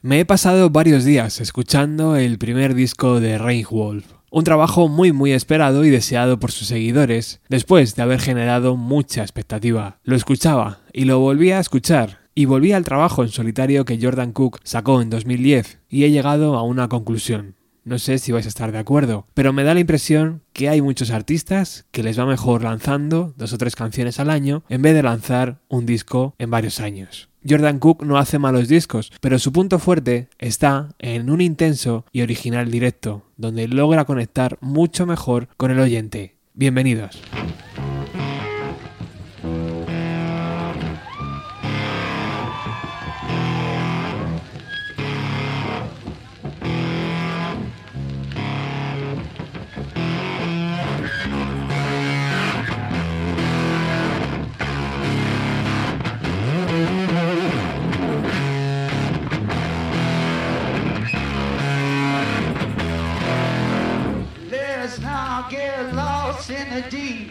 Me he pasado varios días escuchando el primer disco de Wolf, un trabajo muy muy esperado y deseado por sus seguidores, después de haber generado mucha expectativa. Lo escuchaba y lo volvía a escuchar, y volví al trabajo en solitario que Jordan Cook sacó en 2010, y he llegado a una conclusión. No sé si vais a estar de acuerdo, pero me da la impresión que hay muchos artistas que les va mejor lanzando dos o tres canciones al año en vez de lanzar un disco en varios años. Jordan Cook no hace malos discos, pero su punto fuerte está en un intenso y original directo, donde logra conectar mucho mejor con el oyente. Bienvenidos.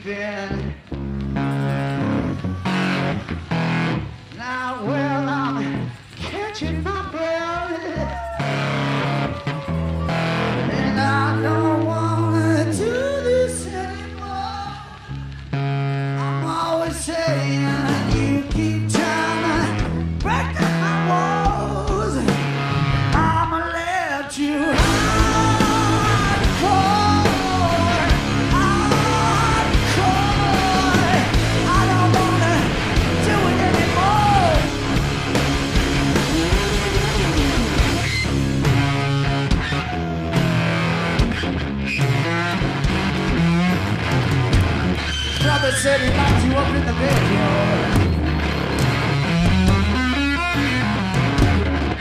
End. Now, well, I'm catching my breath. And I don't wanna do this anymore. I'm always saying. Said he locked you up in the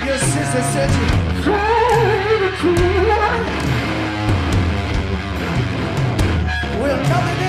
Your sister said you cried Well, nothing in the world.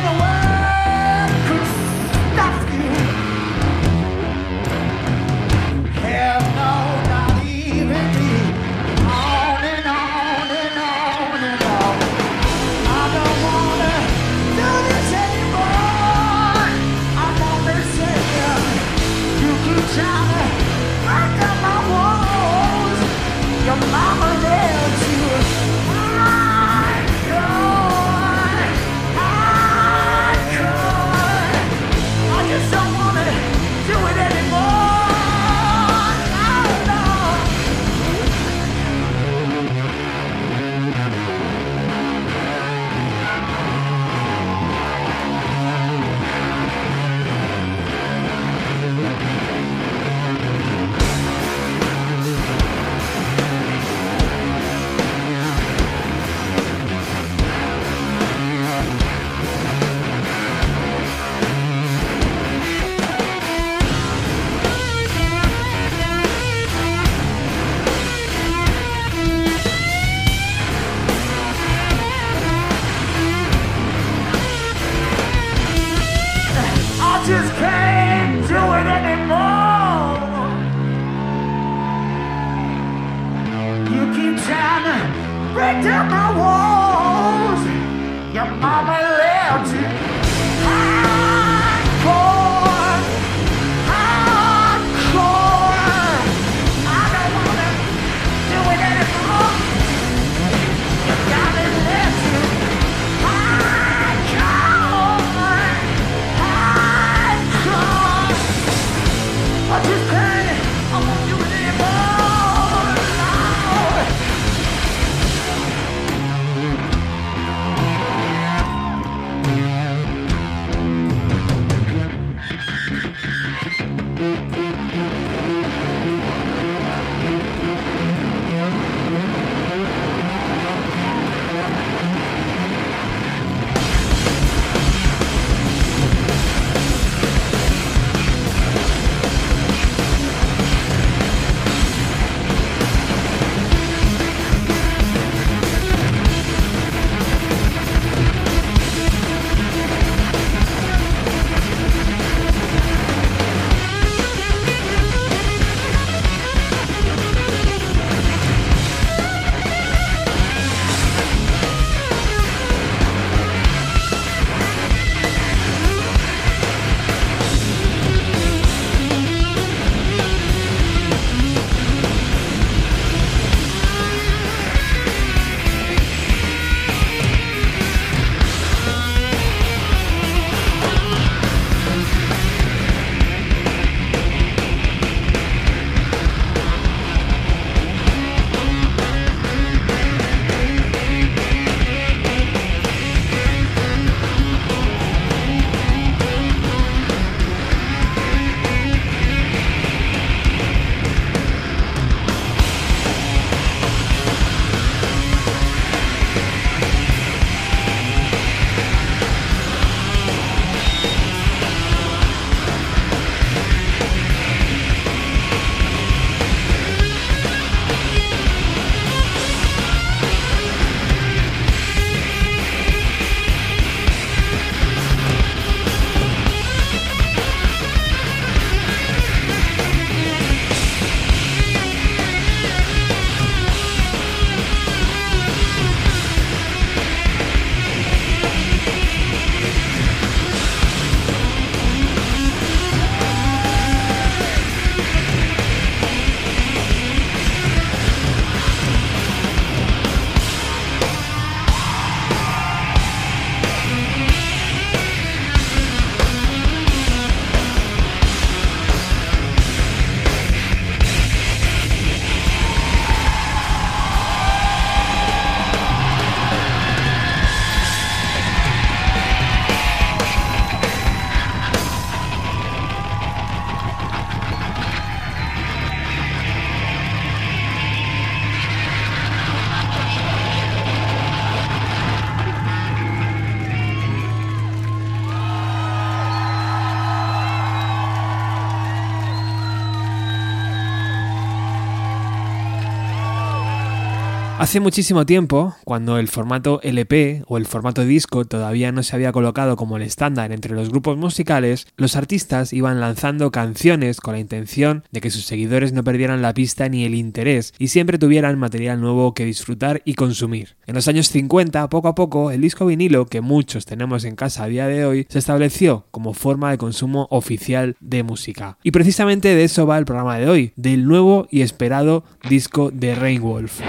Hace muchísimo tiempo, cuando el formato LP o el formato disco todavía no se había colocado como el estándar entre los grupos musicales, los artistas iban lanzando canciones con la intención de que sus seguidores no perdieran la pista ni el interés y siempre tuvieran material nuevo que disfrutar y consumir. En los años 50, poco a poco, el disco vinilo que muchos tenemos en casa a día de hoy se estableció como forma de consumo oficial de música. Y precisamente de eso va el programa de hoy, del nuevo y esperado disco de Rainwolf.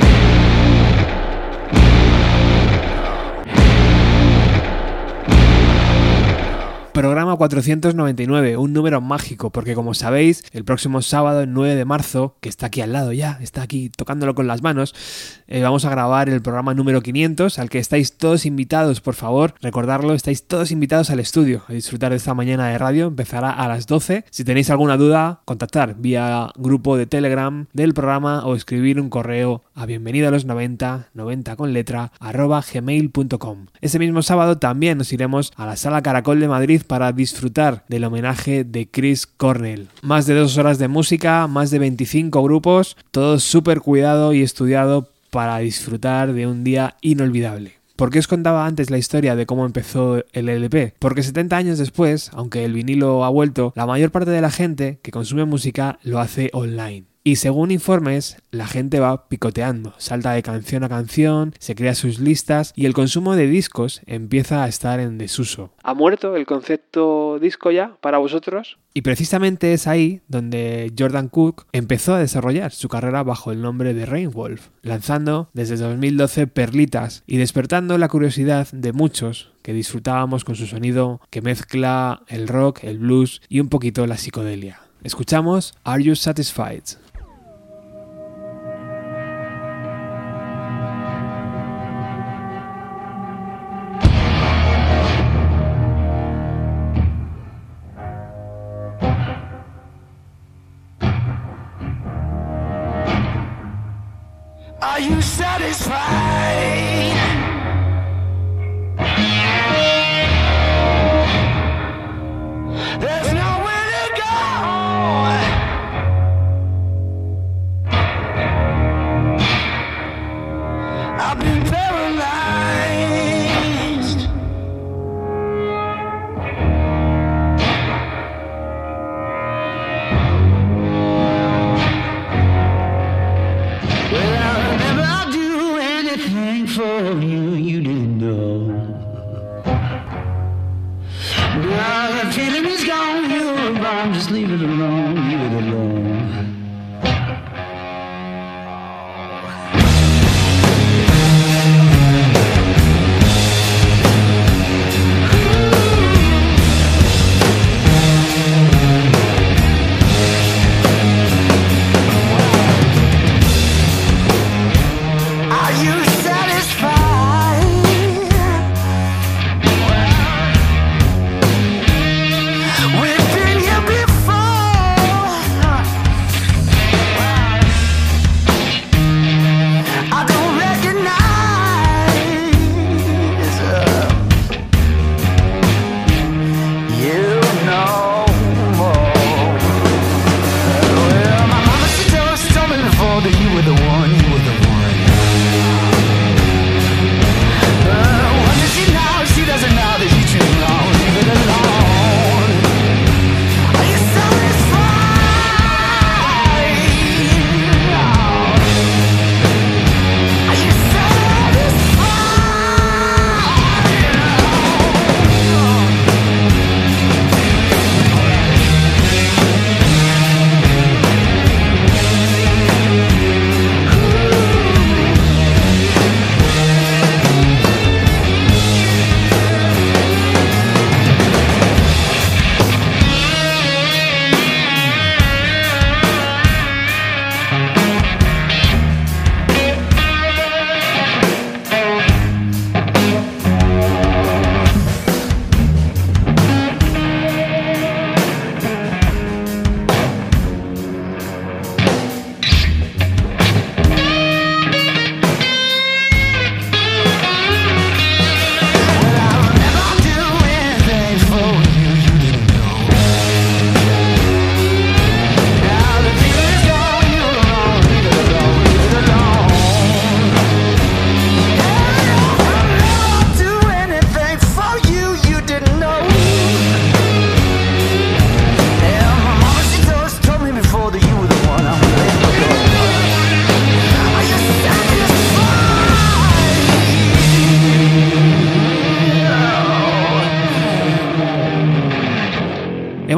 Programa 499, un número mágico, porque como sabéis, el próximo sábado, el 9 de marzo, que está aquí al lado ya, está aquí tocándolo con las manos, eh, vamos a grabar el programa número 500, al que estáis todos invitados, por favor, recordarlo, estáis todos invitados al estudio a disfrutar de esta mañana de radio, empezará a las 12. Si tenéis alguna duda, contactar vía grupo de Telegram del programa o escribir un correo a bienvenido a los 90, 90 con letra, arroba gmail.com. Ese mismo sábado también nos iremos a la Sala Caracol de Madrid para disfrutar del homenaje de Chris Cornell. Más de dos horas de música, más de 25 grupos, todo súper cuidado y estudiado para disfrutar de un día inolvidable. ¿Por qué os contaba antes la historia de cómo empezó el LP? Porque 70 años después, aunque el vinilo ha vuelto, la mayor parte de la gente que consume música lo hace online. Y según informes, la gente va picoteando, salta de canción a canción, se crea sus listas y el consumo de discos empieza a estar en desuso. ¿Ha muerto el concepto disco ya para vosotros? Y precisamente es ahí donde Jordan Cook empezó a desarrollar su carrera bajo el nombre de Rainwolf, lanzando desde 2012 perlitas y despertando la curiosidad de muchos que disfrutábamos con su sonido que mezcla el rock, el blues y un poquito la psicodelia. Escuchamos Are You Satisfied?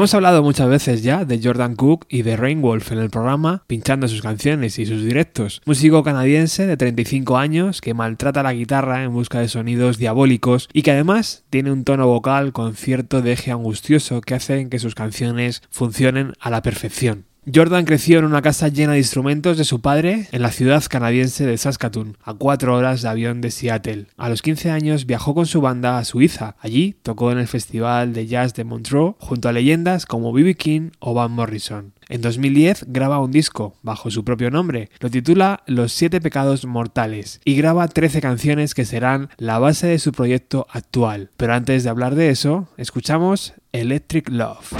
Hemos hablado muchas veces ya de Jordan Cook y de Rainwolf en el programa, pinchando sus canciones y sus directos. Músico canadiense de 35 años que maltrata la guitarra en busca de sonidos diabólicos y que además tiene un tono vocal con cierto deje angustioso que hacen que sus canciones funcionen a la perfección. Jordan creció en una casa llena de instrumentos de su padre en la ciudad canadiense de Saskatoon, a cuatro horas de avión de Seattle. A los 15 años viajó con su banda a Suiza. Allí tocó en el Festival de Jazz de Montreux junto a leyendas como B.B. King o Van Morrison. En 2010 graba un disco bajo su propio nombre, lo titula Los siete pecados mortales y graba 13 canciones que serán la base de su proyecto actual. Pero antes de hablar de eso, escuchamos Electric Love.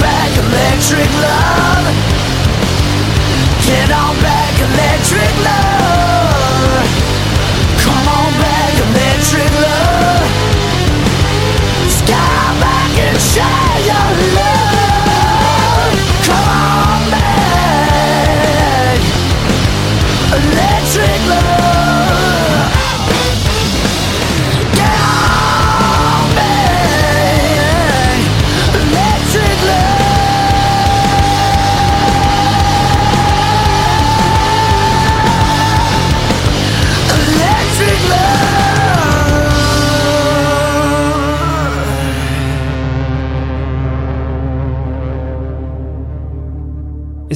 back electric love. Get on back electric love.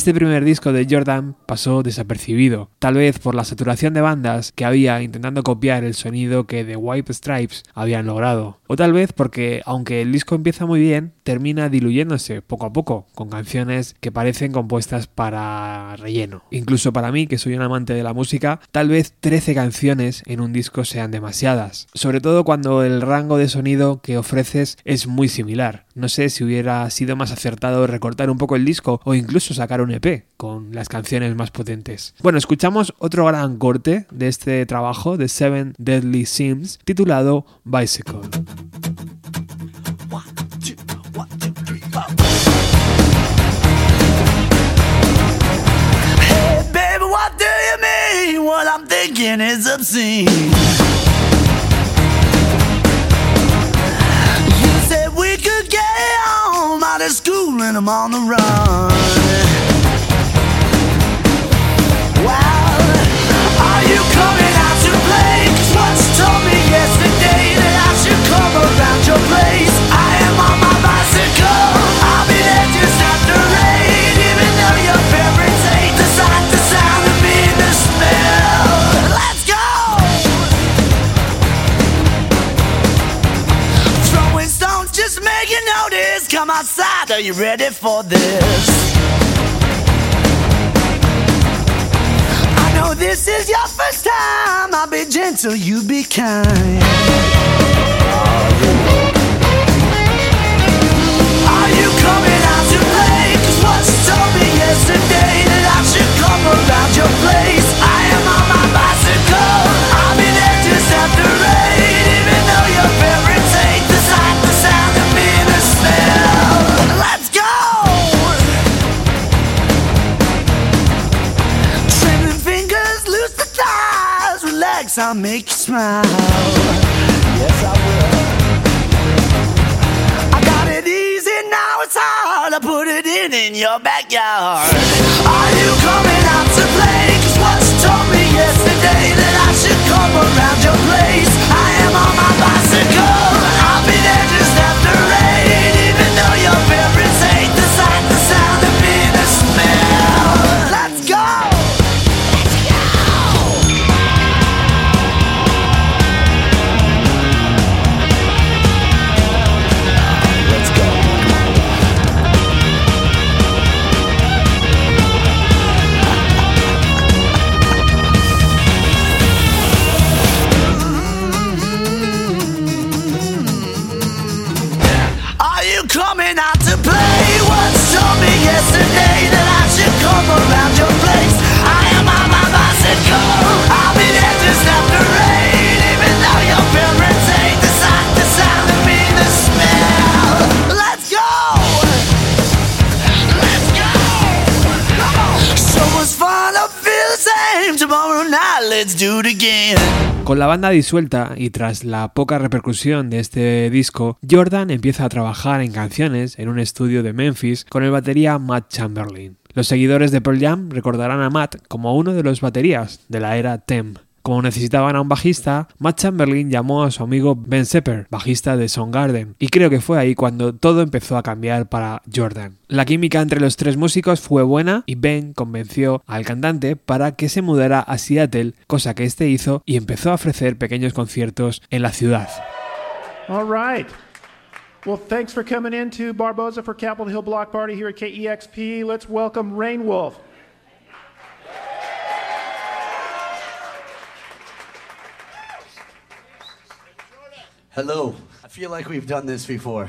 Este primer disco de Jordan pasó desapercibido, tal vez por la saturación de bandas que había intentando copiar el sonido que The White Stripes habían logrado, o tal vez porque, aunque el disco empieza muy bien, termina diluyéndose poco a poco, con canciones que parecen compuestas para relleno. Incluso para mí, que soy un amante de la música, tal vez 13 canciones en un disco sean demasiadas, sobre todo cuando el rango de sonido que ofreces es muy similar. No sé si hubiera sido más acertado recortar un poco el disco o incluso sacar un EP con las canciones más potentes. Bueno, escuchamos otro gran corte de este trabajo de Seven Deadly Sims titulado Bicycle. Out of school and I'm on the run. Well, are you coming out to play? Cause once told me yesterday that I should come around your place. Are you ready for this? I know this is your first time. I'll be gentle, you be kind. Are you coming out to play? Cause what you told me yesterday that I should come around your place. I'll make you smile. Yes, I will. I got it easy, now it's hard. I put it in in your backyard. Are you coming out to play? Cause what you told me yesterday that I should come around your place. Con la banda disuelta y tras la poca repercusión de este disco, Jordan empieza a trabajar en canciones en un estudio de Memphis con el batería Matt Chamberlain. Los seguidores de Pearl Jam recordarán a Matt como uno de los baterías de la era Tem. Como necesitaban a un bajista, Matt Chamberlain llamó a su amigo Ben Sepper, bajista de Soundgarden, y creo que fue ahí cuando todo empezó a cambiar para Jordan. La química entre los tres músicos fue buena y Ben convenció al cantante para que se mudara a Seattle, cosa que este hizo y empezó a ofrecer pequeños conciertos en la ciudad. All right. Well, thanks for coming in to Barboza for Capitol Hill Block Party here at KEXP. Let's welcome Rain Hello. I feel like we've done this before.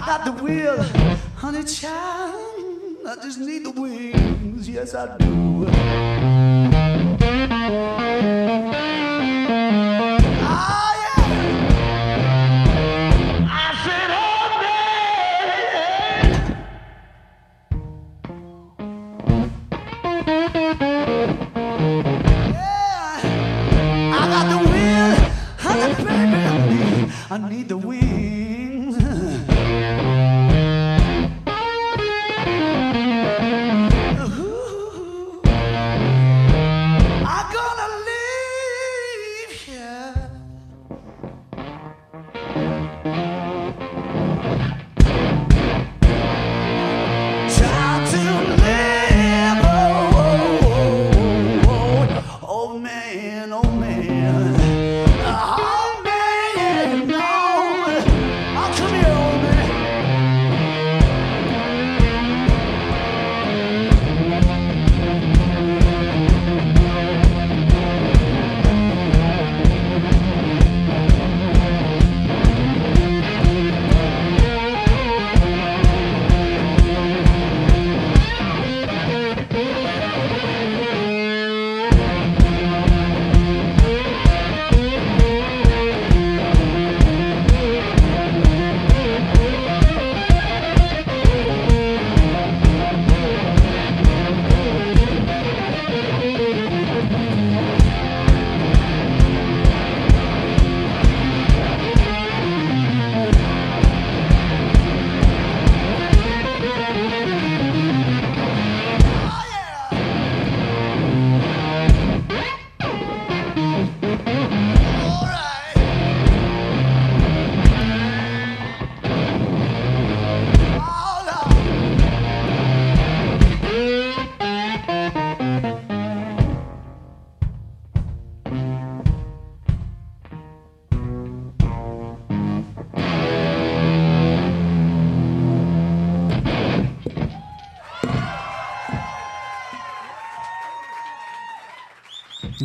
Got the will, honey child. I just need the wings, yes I do.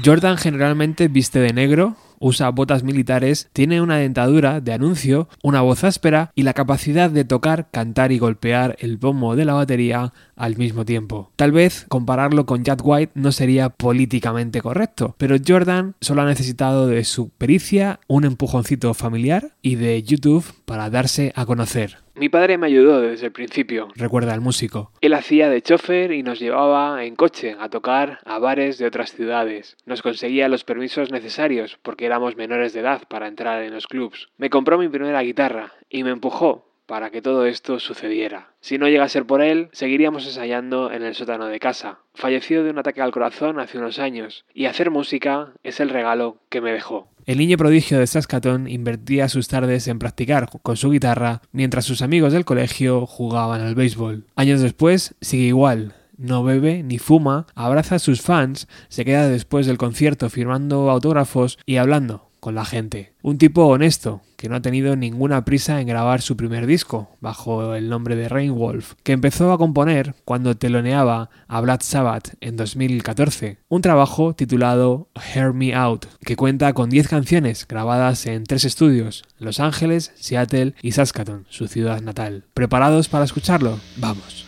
Jordan generalmente viste de negro, usa botas militares, tiene una dentadura de anuncio, una voz áspera y la capacidad de tocar, cantar y golpear el bombo de la batería al mismo tiempo. Tal vez compararlo con Jack White no sería políticamente correcto, pero Jordan solo ha necesitado de su pericia, un empujoncito familiar y de YouTube para darse a conocer. Mi padre me ayudó desde el principio, recuerda el músico. Él hacía de chofer y nos llevaba en coche a tocar a bares de otras ciudades. Nos conseguía los permisos necesarios porque éramos menores de edad para entrar en los clubs. Me compró mi primera guitarra y me empujó para que todo esto sucediera. Si no llega a ser por él, seguiríamos ensayando en el sótano de casa. Falleció de un ataque al corazón hace unos años, y hacer música es el regalo que me dejó. El niño prodigio de Saskatoon invertía sus tardes en practicar con su guitarra, mientras sus amigos del colegio jugaban al béisbol. Años después, sigue igual, no bebe ni fuma, abraza a sus fans, se queda después del concierto firmando autógrafos y hablando con la gente. Un tipo honesto, que no ha tenido ninguna prisa en grabar su primer disco, bajo el nombre de Rainwolf, que empezó a componer cuando teloneaba a Black Sabbath en 2014. Un trabajo titulado Hear Me Out, que cuenta con 10 canciones grabadas en tres estudios, Los Ángeles, Seattle y Saskatoon, su ciudad natal. ¿Preparados para escucharlo? Vamos.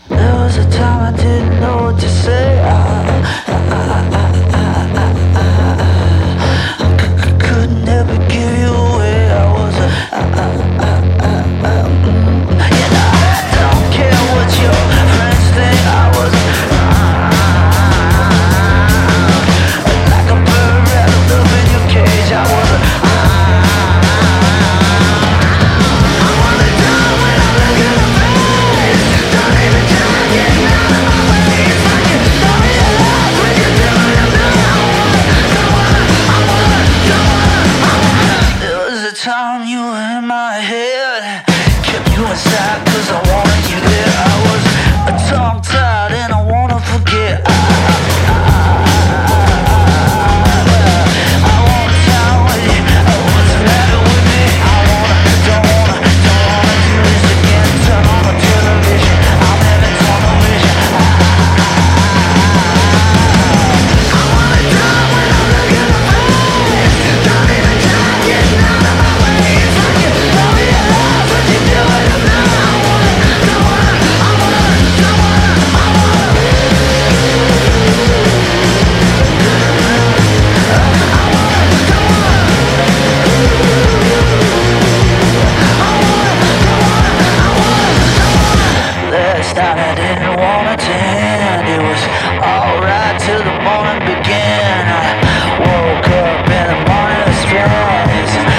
Was a. eyes.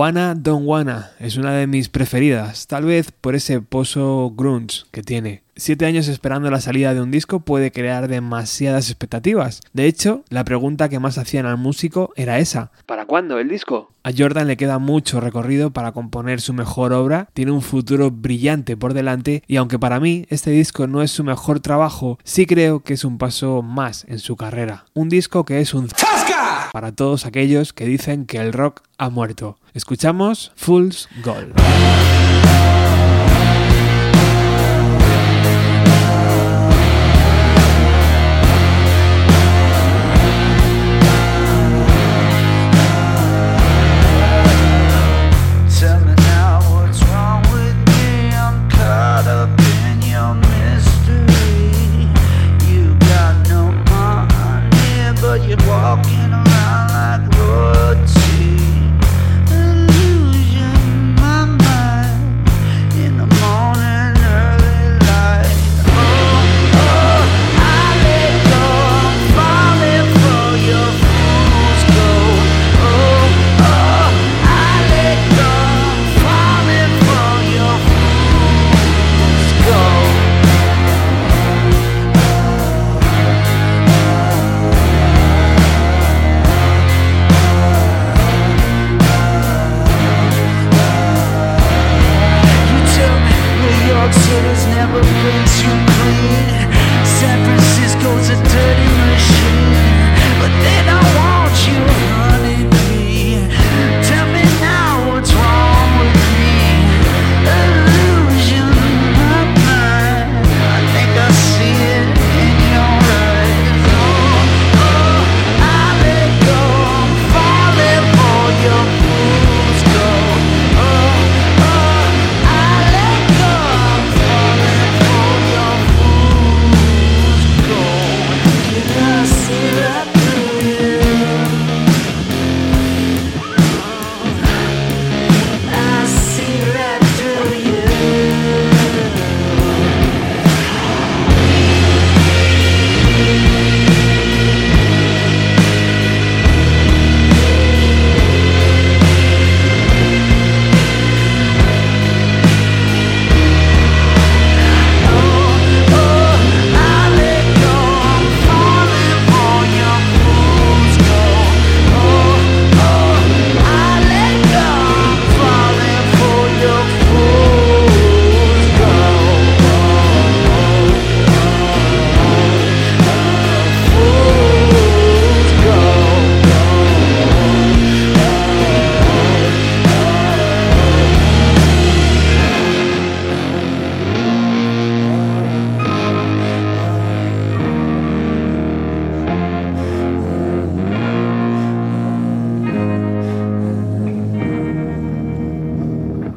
Wanna Don't Wanna es una de mis preferidas, tal vez por ese pozo grunge que tiene. Siete años esperando la salida de un disco puede crear demasiadas expectativas. De hecho, la pregunta que más hacían al músico era esa. ¿Para cuándo el disco? A Jordan le queda mucho recorrido para componer su mejor obra, tiene un futuro brillante por delante y aunque para mí este disco no es su mejor trabajo, sí creo que es un paso más en su carrera. Un disco que es un para todos aquellos que dicen que el rock ha muerto. Escuchamos Fool's Gold.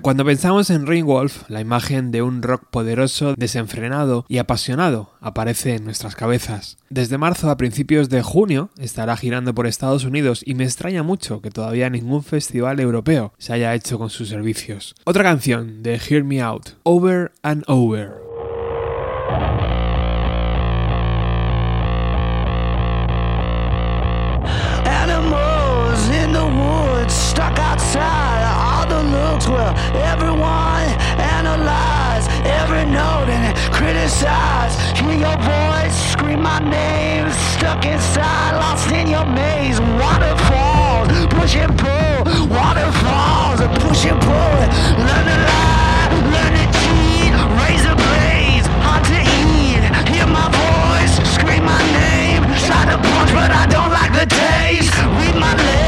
Cuando pensamos en Ringwolf, la imagen de un rock poderoso, desenfrenado y apasionado aparece en nuestras cabezas. Desde marzo a principios de junio estará girando por Estados Unidos y me extraña mucho que todavía ningún festival europeo se haya hecho con sus servicios. Otra canción de Hear Me Out, Over and Over. Looks where everyone analyze every note and criticize. Hear your voice scream my name, stuck inside, lost in your maze. Waterfalls, push and pull. Waterfalls, push and pull. Learn to lie, learn to cheat. A blaze, hard to eat. Hear my voice, scream my name. Try to punch, but I don't like the taste. Read my lips,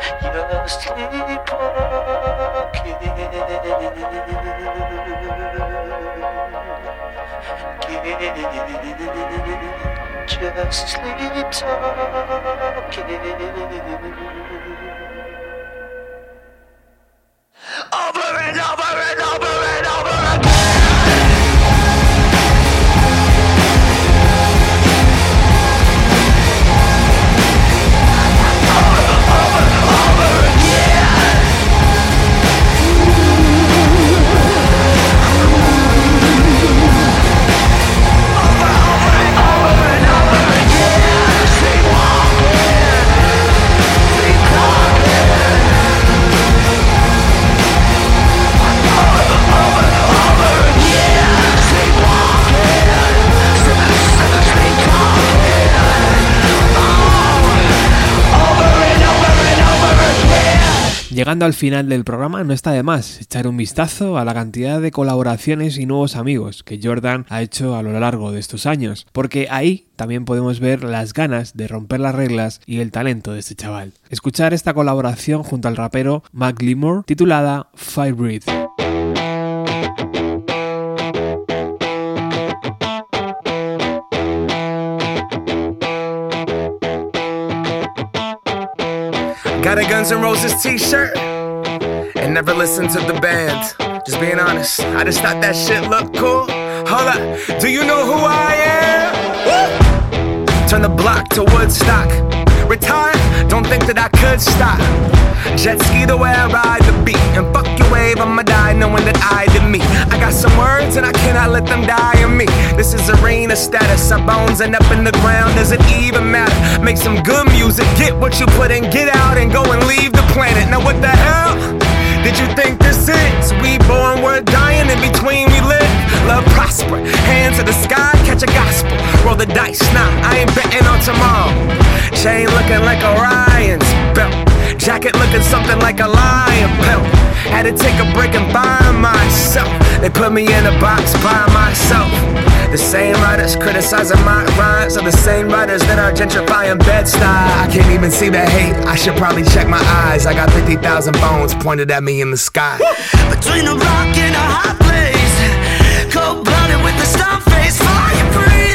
Sleepwalking. Just sleep talking. Over and over and over and Llegando al final del programa no está de más echar un vistazo a la cantidad de colaboraciones y nuevos amigos que Jordan ha hecho a lo largo de estos años, porque ahí también podemos ver las ganas de romper las reglas y el talento de este chaval. Escuchar esta colaboración junto al rapero Mac Limore titulada Fire Breathe. Got a Guns N' Roses t-shirt and never listened to the band. Just being honest, I just thought that shit looked cool. Hold up, do you know who I am? Woo! Turn the block to Woodstock. Retire, don't think that I could stop. Jet ski the way I ride the beat. And fuck your wave, I'ma die knowing that I did me. I got some words and I cannot let them die in me. This is arena status. Our bones end up in the ground. Does it even matter? Make some good music, get what you put in, get out and go and leave the planet. Now what the hell? Did you think this is? We born, we're dying, in between we live. Love prosper, hands to the sky, catch a gospel. Roll the dice, nah, I ain't betting on tomorrow. Chain looking like Orion's belt. Jacket looking something like a lion pelt. Had to take a break and buy myself. They put me in a box by myself. The same writers criticizing my rhymes are the same writers that are gentrifying Bed-Stuy. I can't even see the hate. I should probably check my eyes. I got 50,000 bones pointed at me in the sky. Between a rock and a hot place Cold blooded with a stomp face Fire breather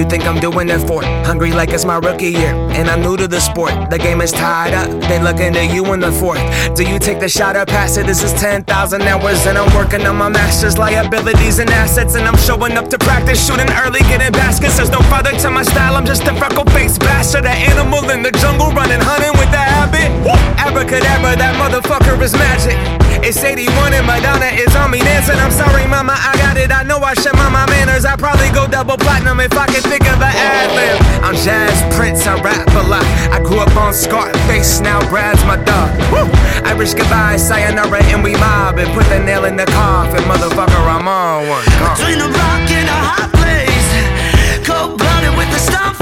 you think I'm doing it for? Hungry like it's my rookie year, and I'm new to the sport. The game is tied up, they looking to you in the fourth. Do you take the shot or pass it? This is 10,000 hours, and I'm working on my master's liabilities and assets, and I'm showing up to practice, shooting early, getting baskets. There's no father to my style, I'm just a freckle faced bastard, an animal in the jungle, running, hunting with the habit. Abracadabra, that motherfucker is magic. It's 81 and Madonna is on me dancing. I'm sorry, mama, I got it. I know I should mind my manners. I probably go double platinum if I can think of an ad lib. I'm Jazz Prince, I rap a lot. I grew up on Scarface, now Brad's my dog. Woo! Irish goodbye, sayonara, and we mob. And put the nail in the coffin, motherfucker, I'm on one. Gone. Between a rock and a hot place Cold blooded with a stomp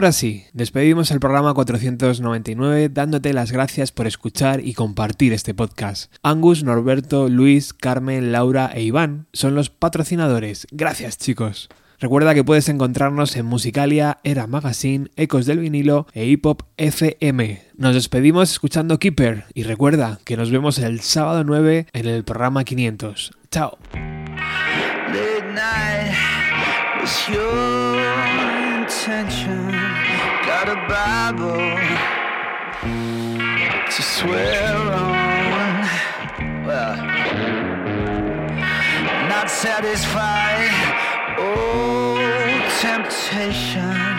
Ahora sí, despedimos el programa 499 dándote las gracias por escuchar y compartir este podcast. Angus, Norberto, Luis, Carmen, Laura e Iván son los patrocinadores. Gracias chicos. Recuerda que puedes encontrarnos en Musicalia, Era Magazine, Ecos del Vinilo e Hip Hop FM. Nos despedimos escuchando Keeper y recuerda que nos vemos el sábado 9 en el programa 500. Chao. Bible to swear on. Well, not satisfied. Oh, temptation.